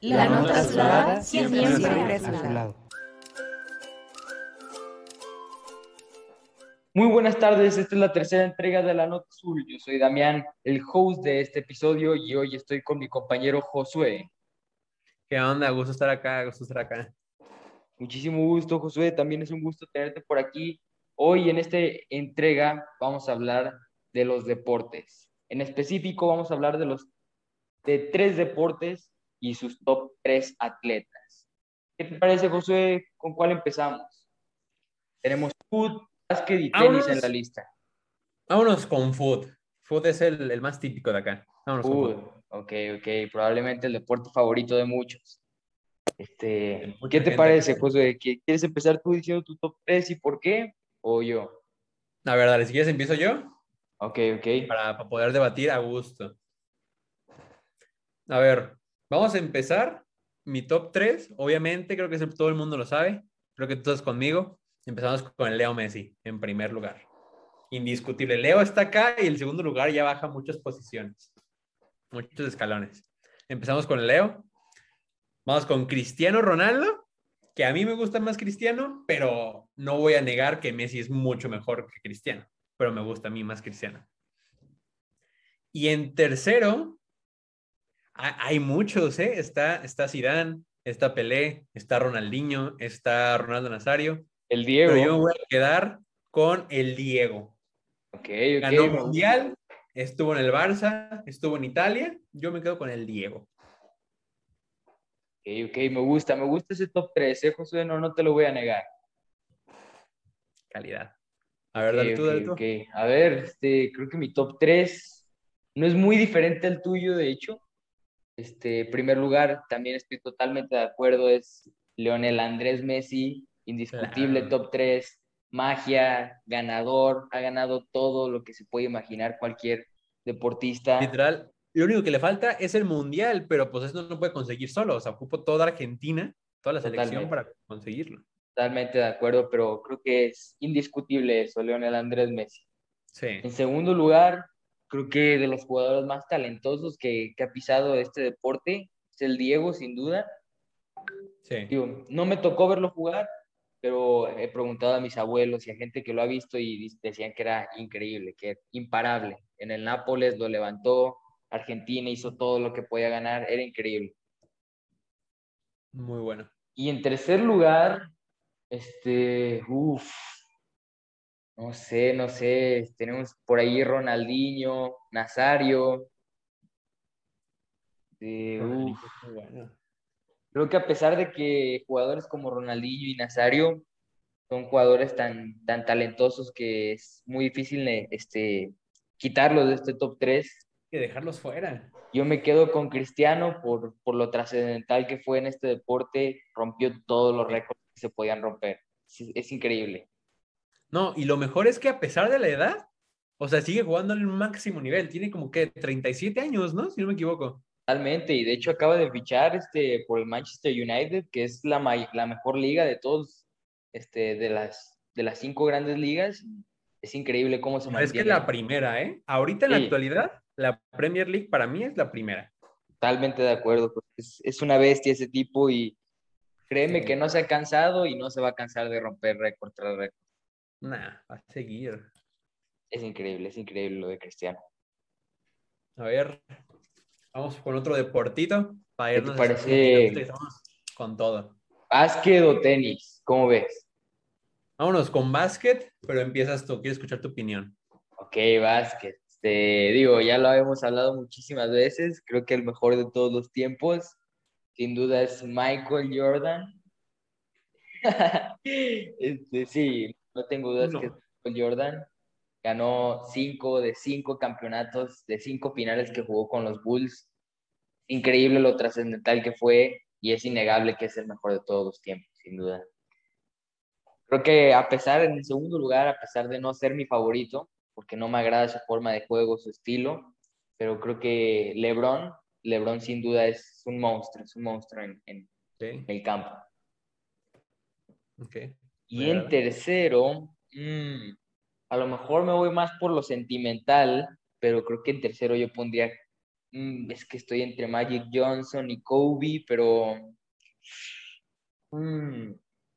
La nota azulada siempre, siempre a su lado. Muy buenas tardes, esta es la tercera entrega de La Nota Azul. Yo soy Damián, el host de este episodio, y hoy estoy con mi compañero Josué. ¿Qué onda? Gusto estar acá, gusto estar acá. Muchísimo gusto, Josué. También es un gusto tenerte por aquí. Hoy en esta entrega vamos a hablar de los deportes. En específico vamos a hablar de los de tres deportes y sus top tres atletas. ¿Qué te parece, Josué? ¿Con cuál empezamos? Tenemos foot, básquet y tenis en la lista. Vámonos con foot. Foot es el, el más típico de acá. Vámonos con foot. Ok, ok. Probablemente el deporte favorito de muchos. Este, ¿Qué te parece, que- Josué? ¿Qui- ¿Quieres empezar tú diciendo tu top 3 y por qué? ¿O yo? A ver, dale, si quieres empiezo yo Ok, ok. para, para poder debatir a gusto. A ver, vamos a empezar. Mi top 3, obviamente, creo que todo el mundo lo sabe. Creo que tú estás conmigo. Empezamos con Leo Messi, en primer lugar. Indiscutible. Leo está acá y el segundo lugar ya baja muchas posiciones, muchos escalones. Empezamos con Leo. Vamos con Cristiano Ronaldo, que a mí me gusta más Cristiano, pero no voy a negar que Messi es mucho mejor que Cristiano, pero me gusta a mí más Cristiano. Y en tercero, hay muchos, ¿eh? Está, está Zidane, está Pelé, está Ronaldinho, está Ronaldo Nazario, El Diego. pero yo me voy a quedar con el Diego. Ok, Ganó ok. Mundial, estuvo en el Barça, estuvo en Italia, yo me quedo con el Diego. Ok, ok, me gusta, me gusta ese top 3, ¿eh, Josué? No, no te lo voy a negar. Calidad. A ver, dale tú, dale tú. ok. A ver, este, creo que mi top 3 no es muy diferente al tuyo, de hecho. Este, primer lugar, también estoy totalmente de acuerdo, es Leonel Andrés Messi, indiscutible Claro. top 3, magia, ganador, ha ganado todo lo que se puede imaginar cualquier deportista. Literal, lo único que le falta es el mundial, pero pues eso no lo puede conseguir solo. O sea, ocupo toda Argentina, toda la selección para conseguirlo. Totalmente de acuerdo, pero creo que es indiscutible eso, Leonel Andrés Messi. Sí. En segundo lugar, creo que de los jugadores más talentosos que, que ha pisado este deporte es el Diego, sin duda. Sí. Digo, no me tocó verlo jugar, pero he preguntado a mis abuelos y a gente que lo ha visto y decían que era increíble, que era imparable. En el Nápoles lo levantó, Argentina hizo todo lo que podía ganar, era increíble. Muy bueno. Y en tercer lugar, este, uff, no sé, no sé, tenemos por ahí Ronaldinho, Nazario. eh, uf. Creo que a pesar de que jugadores como Ronaldinho y Nazario son jugadores tan, tan talentosos que es muy difícil eh, este, quitarlos de este top 3, Hay que dejarlos fuera. yo me quedo con Cristiano por, por lo trascendental que fue en este deporte, rompió todos los récords que se podían romper. Es, es increíble. No, y lo mejor es que a pesar de la edad, o sea, sigue jugando al máximo nivel. Tiene como que 37 años, ¿no? Si no me equivoco. Totalmente, y de hecho acaba de fichar este, por el Manchester United, que es la, la mejor liga de todos, este, de las, de las cinco grandes ligas. Es increíble cómo se No, es que mantiene. la primera, ¿eh? Ahorita en la actualidad, la Premier League para mí es la primera. Totalmente de acuerdo, pues, es, es una bestia ese tipo y créeme Sí. que no se ha cansado y no se va a cansar de romper récord tras récord. Nah, va a seguir. Es increíble, es increíble lo de Cristiano. A ver, vamos con otro deportito para ¿Qué te irnos parece? con todo. ¿Básquet o tenis? ¿Cómo ves? Vámonos con básquet, pero empiezas tú. Quiero escuchar tu opinión. Ok, básquet. Este, digo, ya lo hemos hablado muchísimas veces. Creo que el mejor de todos los tiempos, sin duda, es Michael Jordan. Este, sí, no tengo dudas No. que Michael Jordan. Ganó cinco de cinco campeonatos, de cinco finales que jugó con los Bulls. Increíble lo trascendental que fue y es innegable que es el mejor de todos los tiempos, sin duda. Creo que a pesar, en el segundo lugar, a pesar de no ser mi favorito, porque no me agrada su forma de juego, su estilo, pero creo que LeBron, LeBron sin duda es un monstruo, es un monstruo en, en Ok, el campo. ok. Y en tercero, mm, a lo mejor me voy más por lo sentimental, pero creo que en tercero yo pondría mm, es que estoy entre Magic Johnson y Kobe, pero... mm,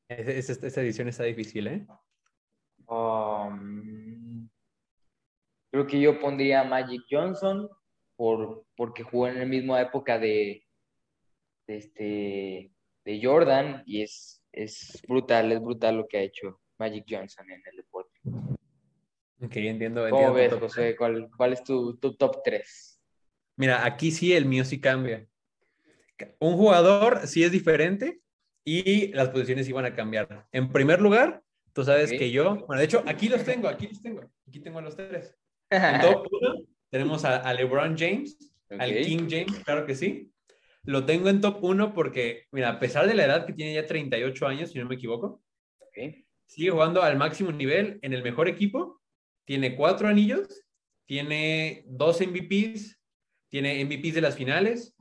esa edición está difícil, ¿eh? Um, creo que yo pondría Magic Johnson por, porque jugó en la misma época de, de, este, de Jordan y es, es brutal, es brutal lo que ha hecho Magic Johnson en el deporte. Ok, entiendo. ¿Cómo ves, José? ¿Cuál, ¿Cuál, es tu, tu top 3? Mira, aquí sí el mío sí cambia. Un jugador sí es diferente y las posiciones iban a cambiar. En primer lugar, tú sabes que yo, bueno, de hecho, aquí los tengo, aquí los tengo, aquí tengo a los tres. En top uno tenemos a, LeBron James, al King James, claro que sí. Lo tengo en top 1 porque, mira, a pesar de la edad que tiene ya 38 años, si no me equivoco, sigue jugando al máximo nivel en el mejor equipo, tiene cuatro anillos, tiene dos MVPs, tiene MVPs de las finales,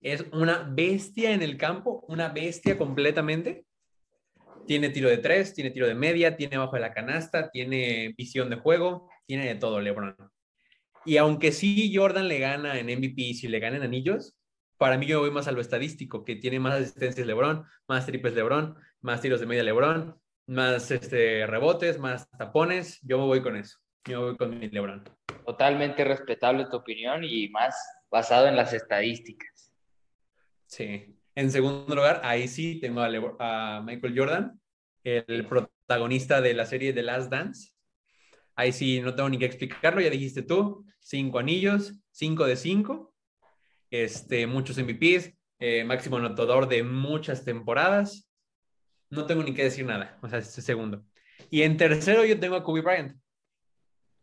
es una bestia en el campo, una bestia completamente. Tiene tiro de tres, tiene tiro de media, tiene bajo de la canasta, tiene visión de juego, tiene de todo LeBron. Y aunque sí Jordan le gana en MVP, si le ganan anillos, para mí yo voy más a lo estadístico, que tiene más asistencias LeBron, más triples LeBron, más tiros de media LeBron, más este, rebotes, más tapones. Yo me voy con eso. Yo voy con mi LeBron. Totalmente respetable tu opinión y más basado en las estadísticas. Sí. En segundo lugar, ahí sí tengo a, a Michael Jordan, el protagonista de la serie The Last Dance. Ahí sí no tengo ni que explicarlo, ya dijiste tú, cinco anillos, cinco de cinco, este, muchos MVPs, eh, máximo anotador de muchas temporadas. No tengo ni que decir nada, o sea, este segundo. Y en tercero yo tengo a Kobe Bryant.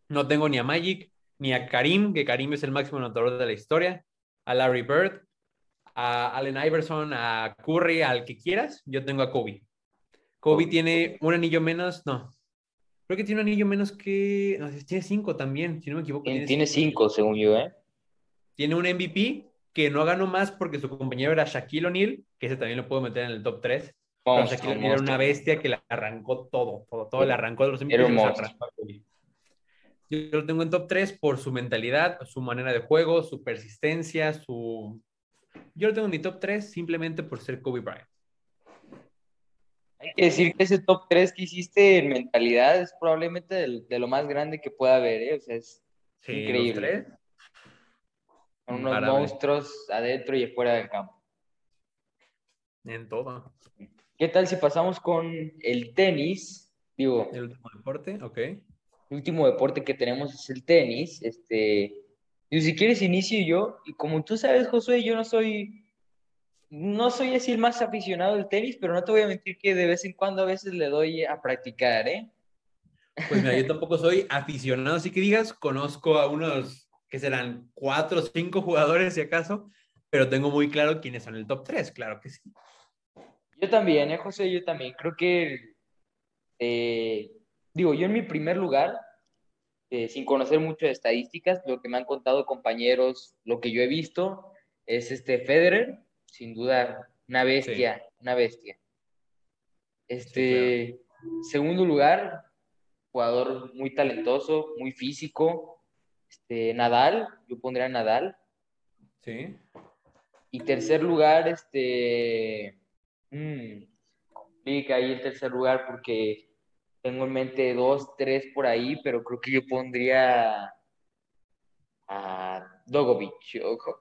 No tengo ni a Magic, ni a Karim, que Karim es el máximo anotador de la historia, a Larry Bird, a Allen Iverson, a Curry, al que quieras, yo tengo a Kobe. Kobe tiene un anillo menos, no. Creo que tiene un anillo menos que. No, tiene cinco también, si no me equivoco. Tiene, cinco, según yo, ¿eh? Tiene un MVP que no ganó más porque su compañero era Shaquille O'Neal, que ese también lo puedo meter en el top 3. Shaquille O'Neal era una bestia que le arrancó todo, todo, todo, le arrancó de los MVP. Yo lo tengo en top 3 por su mentalidad, su manera de juego, su persistencia, su... Yo lo tengo en mi top 3 simplemente por ser Kobe Bryant. Hay que decir que ese top 3 que hiciste en mentalidad es probablemente de, lo más grande que pueda haber, ¿eh? O sea, es increíble. Unos monstruos adentro y afuera del campo. En todo. ¿Qué tal si pasamos con el tenis? Digo, el último deporte, ok. El último deporte que tenemos es el tenis. Este, y si quieres inicio yo, y como tú sabes, Josué, yo no soy no soy así el más aficionado del tenis, pero no te voy a mentir que de vez en cuando a veces le doy a practicar, ¿eh? Pues mira, yo tampoco soy aficionado, así que digas, conozco a unos que serán cuatro o cinco jugadores si acaso, pero tengo muy claro quiénes son el top tres, claro que sí. Yo también, ¿eh, José? Yo también. Creo que, eh, digo, yo en mi primer lugar, eh, sin conocer mucho de estadísticas, lo que me han contado compañeros, lo que yo he visto, es este Federer, sin duda, una bestia, una bestia. Este, segundo lugar, jugador muy talentoso, muy físico. Este, Nadal, yo pondría Nadal. Sí. Y tercer lugar, este, mmm, complica ahí el tercer lugar porque tengo en mente dos, tres por ahí, pero creo que yo pondría a Dogovic,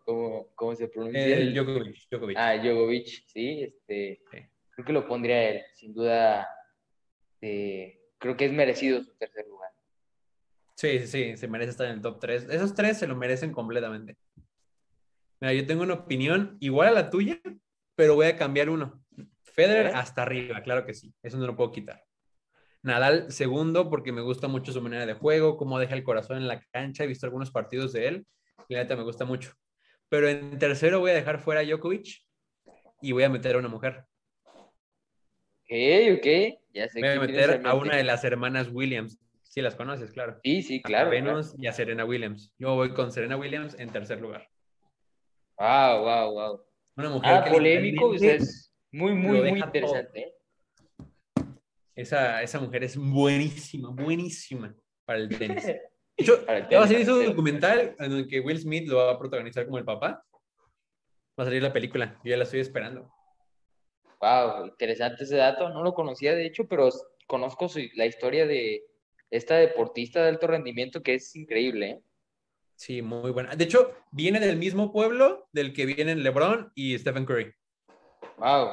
¿cómo, cómo se pronuncia? El Djokovic, Djokovic. Ah, Djokovic, sí, este, creo que lo pondría él, sin duda, eh, creo que es merecido su tercer lugar. Sí, sí, sí, se merece estar en el top 3. Esos tres se lo merecen completamente. Mira, yo tengo una opinión igual a la tuya, pero voy a cambiar uno. Federer hasta arriba, claro que sí, eso no lo puedo quitar. Nadal segundo porque me gusta mucho su manera de juego, cómo deja el corazón en la cancha. He visto algunos partidos de él y la neta me gusta mucho. Pero en tercero voy a dejar fuera a Djokovic y voy a meter a una mujer. Ok, ok. Ya sé voy a meter a una de las hermanas Williams. Si las conoces, claro. Sí, sí, claro. A Venus y a Serena Williams. Yo voy con Serena Williams en tercer lugar. Wow, wow, wow. Una mujer ah, polémico, pues es muy, muy, muy interesante. Esa, esa mujer es buenísima, buenísima para el tenis. Ya va a salir su documental en el que Will Smith lo va a protagonizar como el papá. Va a salir la película. Yo ya la estoy esperando. Wow, interesante ese dato. No lo conocía, de hecho, pero conozco la historia de esta deportista de alto rendimiento que es increíble. ¿eh? Sí, muy buena. De hecho, viene del mismo pueblo del que vienen LeBron y Stephen Curry. Wow.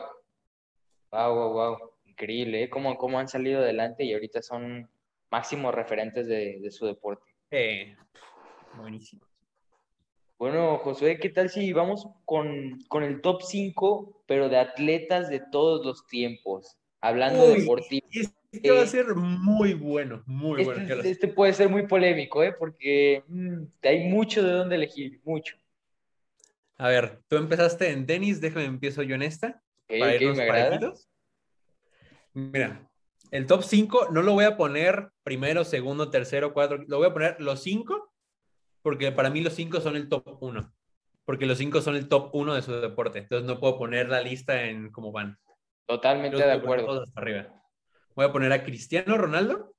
Wow, wow, wow. Increíble, ¿eh? Cómo, cómo han salido adelante y ahorita son máximos referentes de, su deporte. Eh, buenísimo. Bueno, Josué, ¿qué tal si vamos con, el top 5, pero de atletas de todos los tiempos? Hablando de deportivo. Este va a ser muy bueno, muy este, bueno. Este puede ser muy polémico, ¿eh? Porque mm, hay mucho de dónde elegir, mucho. A ver, tú empezaste en tenis, déjame empiezo yo en esta. para irnos Mira, el top 5 no lo voy a poner primero, segundo, tercero, cuatro, lo voy a poner los 5, porque para mí los 5 son el top 1, porque los 5 son el top 1 de su deporte, entonces no puedo poner la lista en cómo van. Totalmente de acuerdo. arriba. Voy a poner a Cristiano Ronaldo.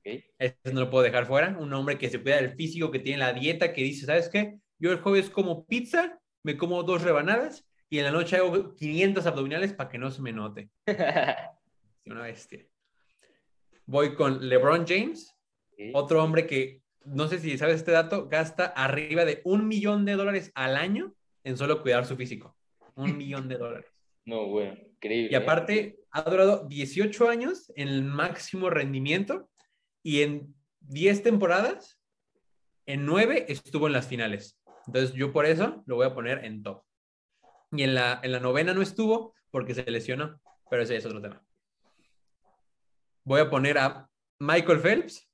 Okay. Este no lo puedo dejar fuera. Un hombre que se cuida del físico, que tiene la dieta, que dice, ¿sabes qué? Yo el jueves como pizza, me como dos rebanadas y en la noche hago 500 abdominales para que no se me note. Una bestia. Voy con LeBron James, otro hombre que, no sé si sabes este dato, gasta arriba de un millón de dólares al año en solo cuidar su físico. Un millón de dólares. No, bueno, increíble. Y aparte, ha durado 18 años en el máximo rendimiento y en 10 temporadas, en 9 estuvo en las finales. Entonces, yo por eso lo voy a poner en top. Y en la, en la novena no estuvo porque se lesionó, pero ese es otro tema. Voy a poner a Michael Phelps.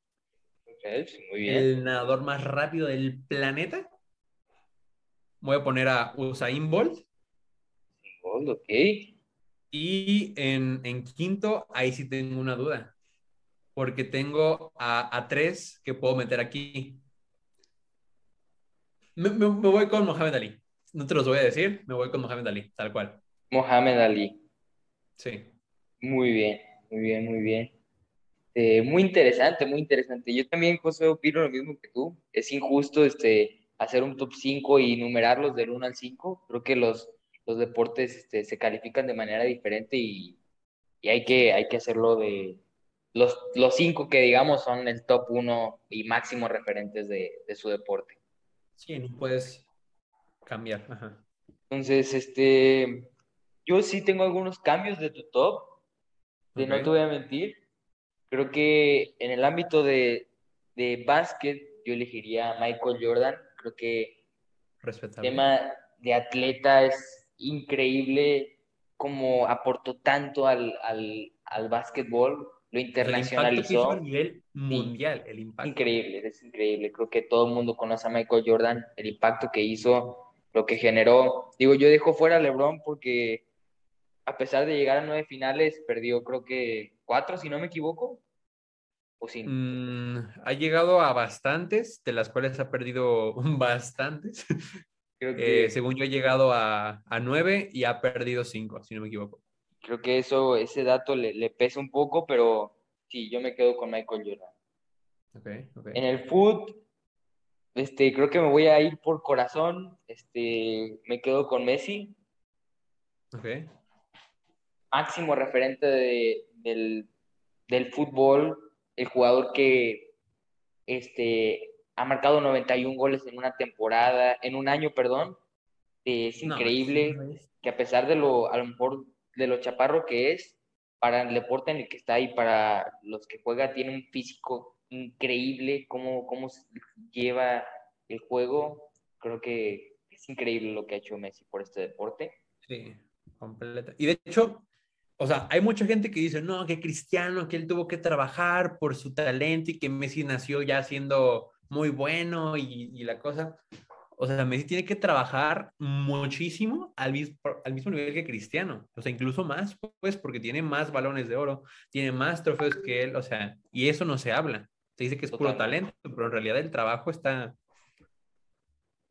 Phelps, muy bien. El nadador más rápido del planeta. Voy a poner a Usain Bolt. Ok. Y en, quinto, ahí sí tengo una duda. Porque tengo a, tres que puedo meter aquí. Me, me, voy con Mohamed Ali. No te los voy a decir, me voy con Mohamed Ali, tal cual. Mohamed Ali. Sí. Muy bien, muy bien, muy bien. Eh, muy interesante, muy interesante. Yo también, José, opino lo mismo que tú. Es injusto este, hacer un top 5 y numerarlos del 1 al 5. Creo que los, los deportes este, se califican de manera diferente y, y, hay, que, hay que hacerlo de los, los cinco que digamos son el top 1 y máximo referentes de, de, su deporte. Sí, no puedes cambiar. Entonces, este, yo sí tengo algunos cambios de tu top, de no te voy a mentir. Creo que en el ámbito de, de básquet, yo elegiría a Michael Jordan. Creo que el tema de atleta es increíble como aportó tanto al, al, al básquetbol, lo internacionalizó. a nivel mundial, el impacto. Increíble, es increíble. Creo que todo el mundo conoce a Michael Jordan, el impacto que hizo, lo que generó. Digo, yo dejo fuera a LeBron porque a pesar de llegar a nueve finales, perdió creo que cuatro, si no me equivoco. ¿O mm, ha llegado a bastantes, de las cuales ha perdido bastantes. Creo que, según yo, ha llegado a, a, nueve y ha perdido cinco, si no me equivoco. Creo que eso, ese dato le, le pesa un poco, pero sí, yo me quedo con Michael Jordan. Okay, okay. En el foot, este, creo que me voy a ir por corazón. Este, me quedo con Messi. Okay. Máximo referente de, del, del fútbol, el jugador que este, ha marcado 91 goles en una temporada, en un año, perdón. Es increíble que a pesar de lo, a lo mejor, de lo chaparro que es, para el deporte en el que está y para los que juega, tiene un físico increíble, cómo, cómo lleva el juego. Creo que es increíble lo que ha hecho Messi por este deporte. Sí, completa. Y de hecho, o sea, hay mucha gente que dice, no, que Cristiano, que él tuvo que trabajar por su talento y que Messi nació ya siendo muy bueno y, y, la cosa. O sea, Messi tiene que trabajar muchísimo al mismo, al mismo nivel que Cristiano. O sea, incluso más, pues, porque tiene más balones de oro, tiene más trofeos que él. O sea, y eso no se habla. Se dice que es puro talento, pero en realidad el trabajo está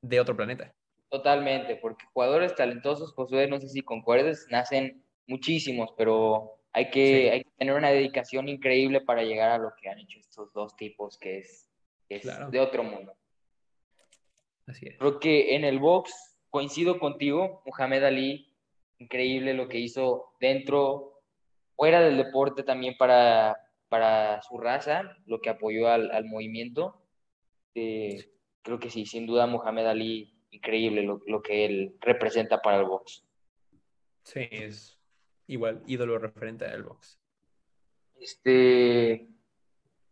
de otro planeta. Totalmente, porque jugadores talentosos, Josué, no sé si concuerdes, nacen muchísimos, pero hay que, hay que tener una dedicación increíble para llegar a lo que han hecho estos dos tipos, que es Es de otro mundo. Así es. Creo que en el box coincido contigo, Muhammad Ali, increíble lo que hizo dentro, fuera del deporte también para, para su raza, lo que apoyó al, al movimiento. Eh, creo que sí, sin duda Muhammad Ali, increíble lo, lo que él representa para el box. Sí, es igual ídolo referente al box. Este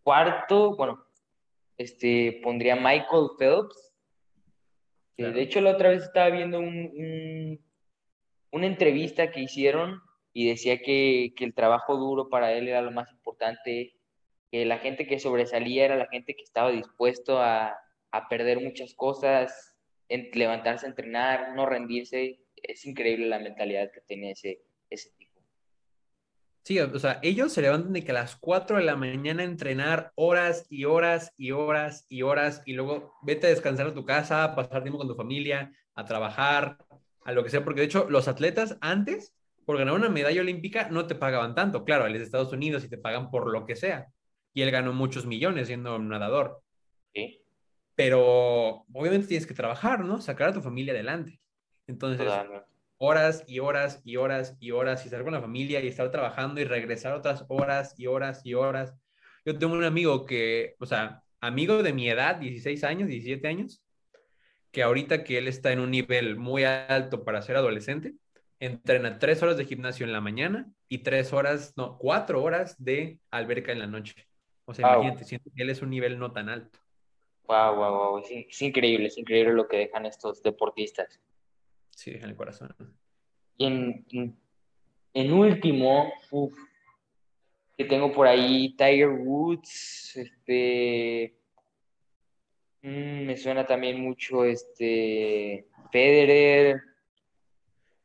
cuarto, bueno, este pondría Michael Phelps. De hecho, la otra vez estaba viendo un, una entrevista que hicieron y decía que, que, el trabajo duro para él era lo más importante, que la gente que sobresalía era la gente que estaba dispuesto a, a perder muchas cosas, en levantarse a entrenar, no rendirse. Es increíble la mentalidad que tiene ese, ese tipo. Sí, o sea, ellos se levantan de que a las 4 de la mañana a entrenar horas y horas y horas y horas y luego vete a descansar a tu casa, a pasar tiempo con tu familia, a trabajar, a lo que sea, porque de hecho los atletas antes, por ganar una medalla olímpica, no te pagaban tanto. Claro, él es de Estados Unidos y te pagan por lo que sea. Y él ganó muchos millones siendo nadador. Sí. Pero obviamente tienes que trabajar, ¿no? Sacar a tu familia adelante. Entonces, horas y horas y horas y horas y estar con la familia y estar trabajando y regresar otras horas y horas y horas. Yo tengo un amigo que, o sea, amigo de mi edad, 16 años, 17 años, que ahorita que él está en un nivel muy alto para ser adolescente, entrena tres horas de gimnasio en la mañana y tres horas, no, cuatro horas de alberca en la noche. O sea, imagínate, siento que él es un nivel no tan alto. Wow, wow, wow. Es, increíble, es increíble lo que dejan estos deportistas. Sí, dejan el corazón. Y en, en, último, que tengo por ahí Tiger Woods, este, mm, me suena también mucho este Federer.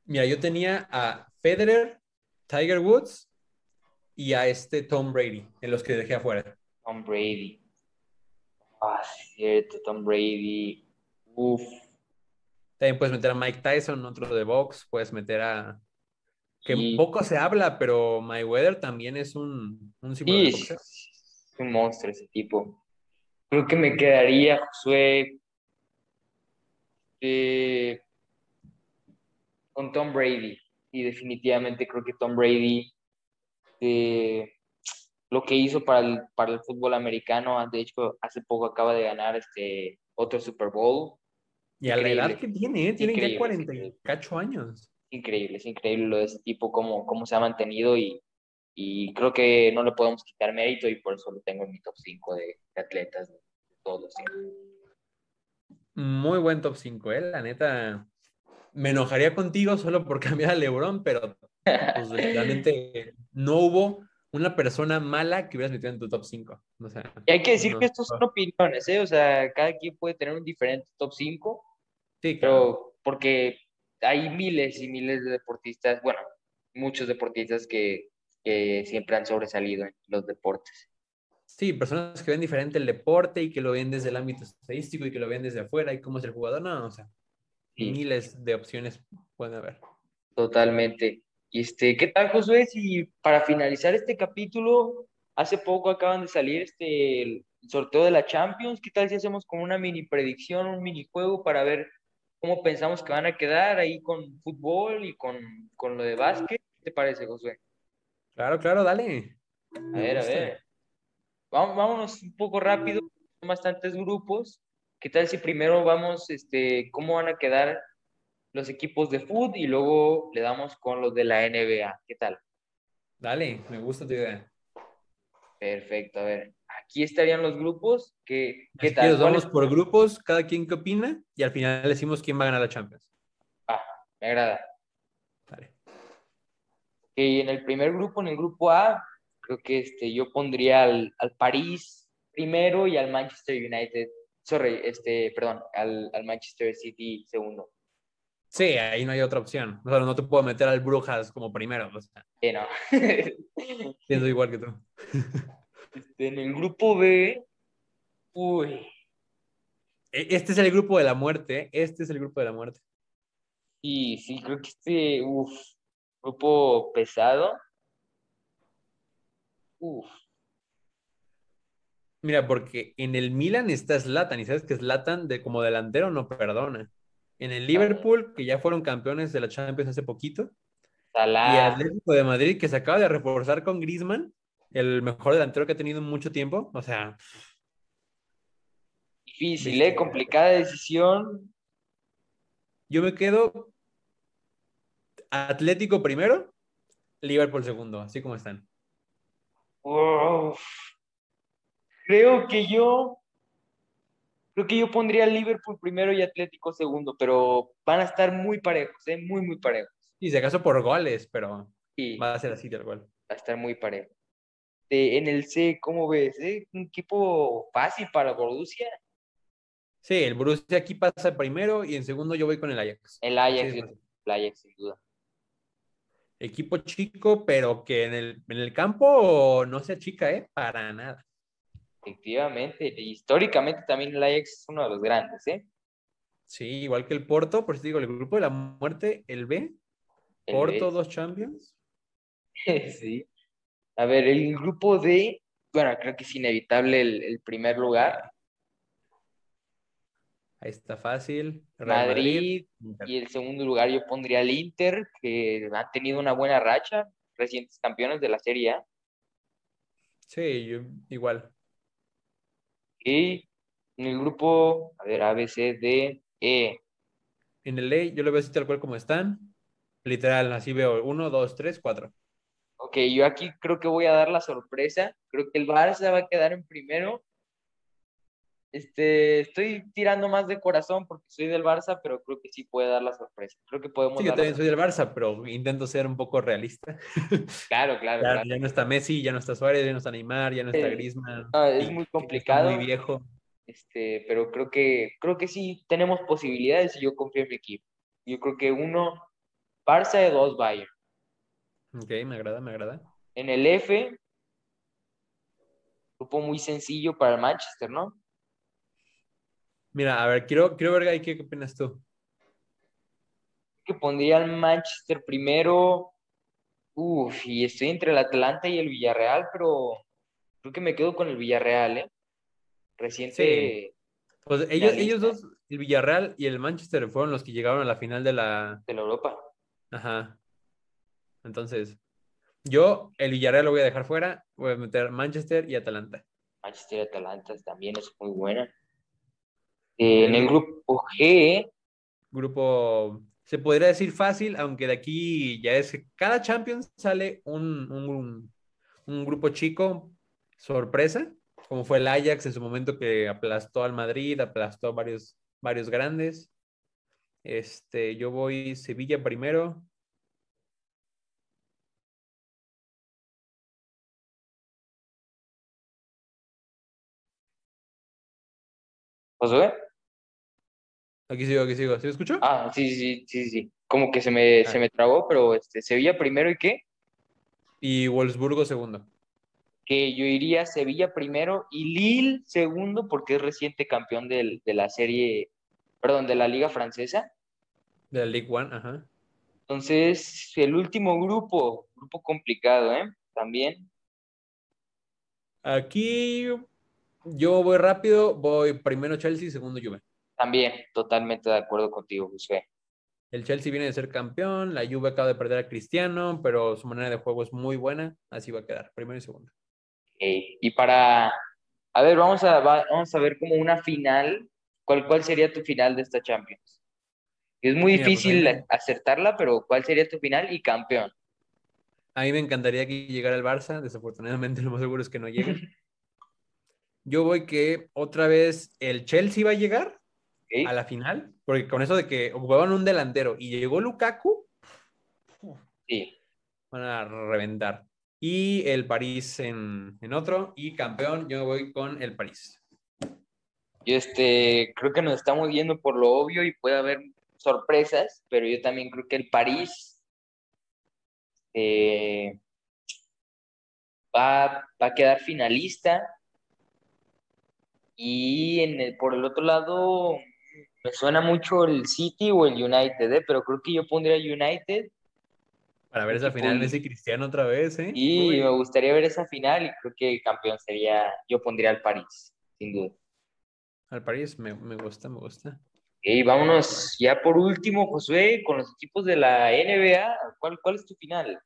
Mira, yo tenía a Federer, Tiger Woods y a este Tom Brady, en los que dejé afuera. Tom Brady. Ah, cierto, Tom Brady. Uf. También puedes meter a Mike Tyson, otro de box. Puedes meter a. Que poco se habla, pero Mayweather también es un, un sí, Es un monstruo ese tipo. Creo que me quedaría, Josué, eh, con Tom Brady. Y definitivamente creo que Tom Brady eh, lo que hizo para el, para el fútbol americano. De hecho, hace poco acaba de ganar este otro Super Bowl. Y a la edad que tiene, ¿eh? tiene ya 48 años. Increíble, es increíble lo de ese tipo, cómo, cómo se ha mantenido y, y creo que no le podemos quitar mérito y por eso lo tengo en mi top 5 de, atletas de todos los Muy buen top 5, ¿eh? La neta, me enojaría contigo solo por cambiar a LeBron, pero pues, realmente no hubo una persona mala que hubieras metido en tu top 5. y hay que decir que estos son opiniones, ¿eh? O sea, cada quien puede tener un diferente top 5. Sí, Pero porque hay miles y miles de deportistas, bueno, muchos deportistas que, que siempre han sobresalido en los deportes. Sí, personas que ven diferente el deporte y que lo ven desde el ámbito estadístico y que lo ven desde afuera y cómo es el jugador. No, o sea, miles de opciones pueden haber. Totalmente. Y este, ¿qué tal, Josué? Si para finalizar este capítulo, hace poco acaban de salir este, el sorteo de la Champions, ¿qué tal si hacemos como una mini predicción, un minijuego para ver cómo pensamos que van a quedar ahí con fútbol y con, con lo de básquet? ¿Qué te parece, Josué? Claro, claro, dale. A ver, a ver. Vámonos un poco rápido, son bastantes grupos. ¿Qué tal si primero vamos, este, cómo van a quedar los equipos de fútbol y luego le damos con los de la NBA. ¿Qué tal? Dale, me gusta tu idea. Perfecto, a ver, aquí estarían los grupos. ¿Qué, qué tal? vamos por grupos, cada quien qué opina y al final decimos quién va a ganar la Champions. Ah, me agrada. Vale. Y en el primer grupo, en el grupo A, creo que este, yo pondría al, al París primero y al Manchester United, sorry, este, perdón, al, al Manchester City segundo. Sí, ahí no hay otra opción. O sea, no te puedo meter al Brujas como primero. O sea. No. Pienso igual que tú. Este, en el grupo B, uy. E, este es el grupo de la muerte. Este es el grupo de la muerte. Y sí, creo que este, uff, grupo pesado. Uf. Mira, porque en el Milan está Zlatan y sabes que Zlatan de como delantero no perdona. En el Liverpool, que ya fueron campeones de la Champions hace poquito, y Atlético de Madrid, que se acaba de reforzar con Griezmann, el mejor delantero que ha tenido en mucho tiempo. O sea. Difícil, ¿eh? Complicada decisión. Yo me quedo Atlético primero, Liverpool segundo, así como están. Creo que yo. Creo que yo pondría Liverpool primero y Atlético segundo, pero van a estar muy parejos, ¿eh? muy, muy parejos. Y si acaso por goles, pero va a ser así tal cual. Va a estar muy parejo. en el C, ¿cómo ves? Eh? Un equipo fácil para Borussia. Sí, el Borussia aquí pasa primero y en segundo yo voy con el Ajax. El Ajax, el Ajax sin duda. Equipo chico, pero que en el, en el campo no se achica, ¿eh? Para nada. Efectivamente, históricamente también el Ajax es uno de los grandes, ¿eh? Sí, igual que el Porto, por eso digo, el grupo de la muerte, el B, Porto, dos Champions. sí. A ver, el grupo D, bueno, creo que es inevitable el, primer lugar. Ahí está fácil. Madrid, y el segundo lugar yo pondría al Inter, que ha tenido una buena racha, recientes campeones de la Serie A. Sí, igual. Y en el grupo, a ver, A, B, C, D, E. En el E, yo lo veo así tal cual como están. Literal, así veo uno, dos, tres, cuatro. Ok, yo aquí creo que voy a dar la sorpresa. Creo que el Barça va a quedar en primero. Este, estoy tirando más de corazón porque soy del Barça, pero creo que sí puede dar la sorpresa. Creo que podemos. Sí, yo también soy del Barça, pero intento ser un poco realista. Claro, claro, ya, Ya no está Messi, ya no está Suárez, ya no está Neymar, ya no está Griezmann. es muy complicado. Muy viejo. Este, pero creo que creo que sí tenemos posibilidades y yo confío en mi equipo. Yo creo que uno Barça de dos Bayern. Ok, me agrada, me agrada. En el F, grupo muy sencillo para el Manchester, ¿no? Mira, a ver, quiero, quiero ver, ¿qué, ¿qué opinas tú? Que pondría el Manchester primero. Uf, y estoy entre el Atlanta y el Villarreal, pero creo que me quedo con el Villarreal, ¿eh? Reciente. Pues ellos, ellos dos, el Villarreal y el Manchester, fueron los que llegaron a la final de la... De la Europa. Ajá. Entonces, yo el Villarreal lo voy a dejar fuera, voy a meter Manchester y Atalanta. Manchester y Atalanta también es muy buena. Eh, en el grupo G. Grupo, se podría decir fácil, aunque de aquí ya es cada Champions sale un, un, un grupo chico sorpresa, como fue el Ajax en su momento que aplastó al Madrid, aplastó varios, varios grandes. Este, yo voy Sevilla primero. ¿Josué? Aquí sigo, aquí sigo. ¿Sí me escucho? Ah, sí, sí, sí, sí. Como que se me, se ah. me trabó, pero este, Sevilla primero y qué? Y Wolfsburgo segundo. Que yo iría Sevilla primero y Lille segundo porque es reciente campeón de la serie perdón, de la Liga Francesa. De la Ligue One, ajá. Entonces, el último grupo, grupo complicado, ¿eh? También. Aquí yo voy rápido, voy primero Chelsea, segundo Juve. También, totalmente de acuerdo contigo, José. El Chelsea viene de ser campeón, la Juve acaba de perder a Cristiano, pero su manera de juego es muy buena, así va a quedar, primero y segundo. Y para, a ver, vamos a, vamos a ver como una final ¿Cuál, ¿Cuál sería tu final de esta Champions? Es muy pues, difícil acertarla, pero ¿cuál sería tu final y campeón? A mí me encantaría que llegara el Barça, desafortunadamente lo más seguro es que no llegue. Yo voy que otra vez el Chelsea va a llegar a la final, porque con eso de que jugaban un delantero y llegó Lukaku, sí. van a reventar. Y el París en, en otro, y campeón, yo voy con el París. Yo este, creo que nos estamos yendo por lo obvio y puede haber sorpresas, pero yo también creo que el París eh, va, a quedar finalista. Y en el, por el otro lado, me suena mucho el City o el United, ¿eh? pero creo que yo pondría United Para ver esa final Messi Cristiano otra vez, ¿eh? Y me gustaría ver esa final y creo que el campeón sería, yo pondría al París, sin duda. Al París, me, me gusta, me gusta. Y vámonos ya por último, Josué, con los equipos de la NBA. ¿Cuál, cuál es tu final?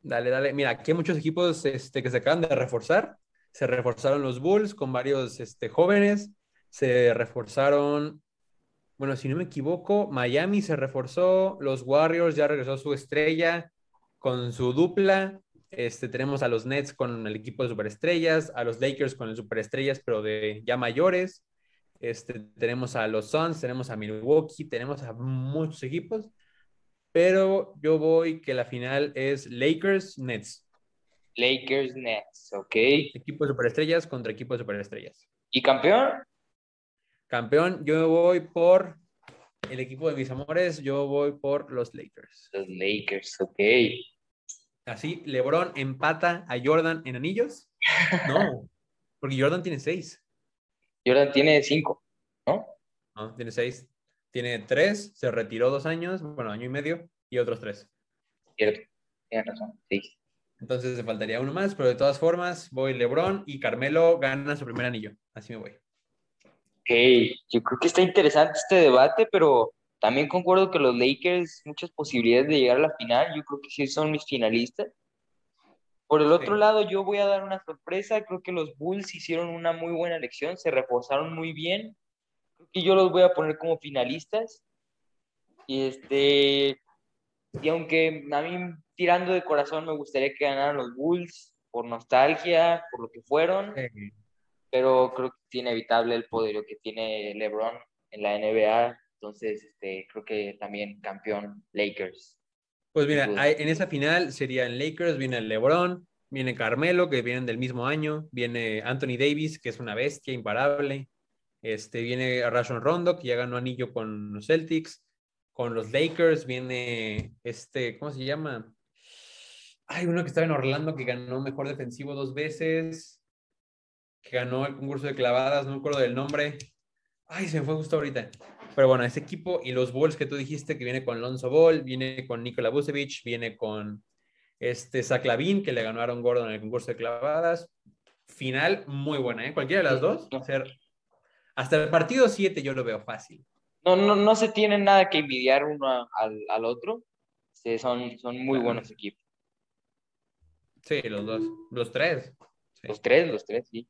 Dale, dale. Mira, aquí hay muchos equipos este, que se acaban de reforzar. Se reforzaron los Bulls con varios este, jóvenes. Se reforzaron, bueno, si no me equivoco, Miami se reforzó. Los Warriors ya regresó su estrella con su dupla. Este, tenemos a los Nets con el equipo de superestrellas, a los Lakers con el superestrellas, pero de ya mayores. Este, tenemos a los Suns, tenemos a Milwaukee, tenemos a muchos equipos, pero yo voy que la final es Lakers-Nets. Lakers-Nets, ok. Equipo de superestrellas contra equipo de superestrellas. ¿Y campeón? Campeón, yo voy por el equipo de mis amores, yo voy por los Lakers. Los Lakers, ok. Así, LeBron empata a Jordan en anillos. No, porque Jordan tiene seis. Jordan tiene cinco, ¿no? No, tiene seis. Tiene tres, se retiró dos años, bueno, año y medio, y otros tres. Cierto, tienes razón, sí. Entonces se faltaría uno más, pero de todas formas, voy LeBron y Carmelo gana su primer anillo. Así me voy. Ok, yo creo que está interesante este debate, pero también concuerdo que los Lakers, muchas posibilidades de llegar a la final. Yo creo que sí son mis finalistas. Por el otro lado, yo voy a dar una sorpresa. Creo que los Bulls hicieron una muy buena elección, se reforzaron muy bien. Creo que yo los voy a poner como finalistas. Y este, y aunque a mí tirando de corazón me gustaría que ganaran los Bulls por nostalgia, por lo que fueron, pero creo que es inevitable el poder que tiene LeBron en la NBA. Entonces, este, creo que también campeón Lakers. Pues mira, en esa final serían Lakers, viene LeBron, viene Carmelo, que vienen del mismo año, viene Anthony Davis, que es una bestia imparable, este, viene Rajon Rondo, que ya ganó anillo con los Celtics, con los Lakers viene este, ¿cómo se llama? Hay uno que estaba en Orlando que ganó mejor defensivo dos veces, que ganó el concurso de clavadas, no me acuerdo del nombre. Ay, se me fue justo ahorita. Pero bueno, ese equipo y los Bulls que tú dijiste, que viene con Lonzo Ball, viene con Nikola Vucevic, viene con este Zach Lavin, que le ganó a Aaron Gordon en el concurso de clavadas. Final muy buena, ¿eh? Cualquiera de las dos. hasta el partido 7 yo lo veo fácil. No, no, no se tiene nada que envidiar uno al, al otro. Sí, son, son muy buenos equipos. Sí, los dos. Los tres. Los tres, los tres, sí.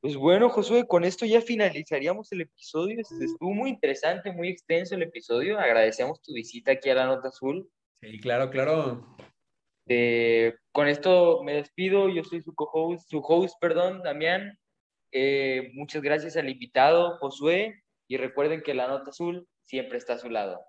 Pues bueno, Josué, con esto ya finalizaríamos el episodio. Estuvo muy interesante, muy extenso el episodio. Agradecemos tu visita aquí a la Nota Azul. Sí, claro, claro. Eh, con esto me despido. Yo soy su co-host, su host, perdón, Damián. Eh, muchas gracias al invitado, Josué. Y recuerden que la Nota Azul siempre está a su lado.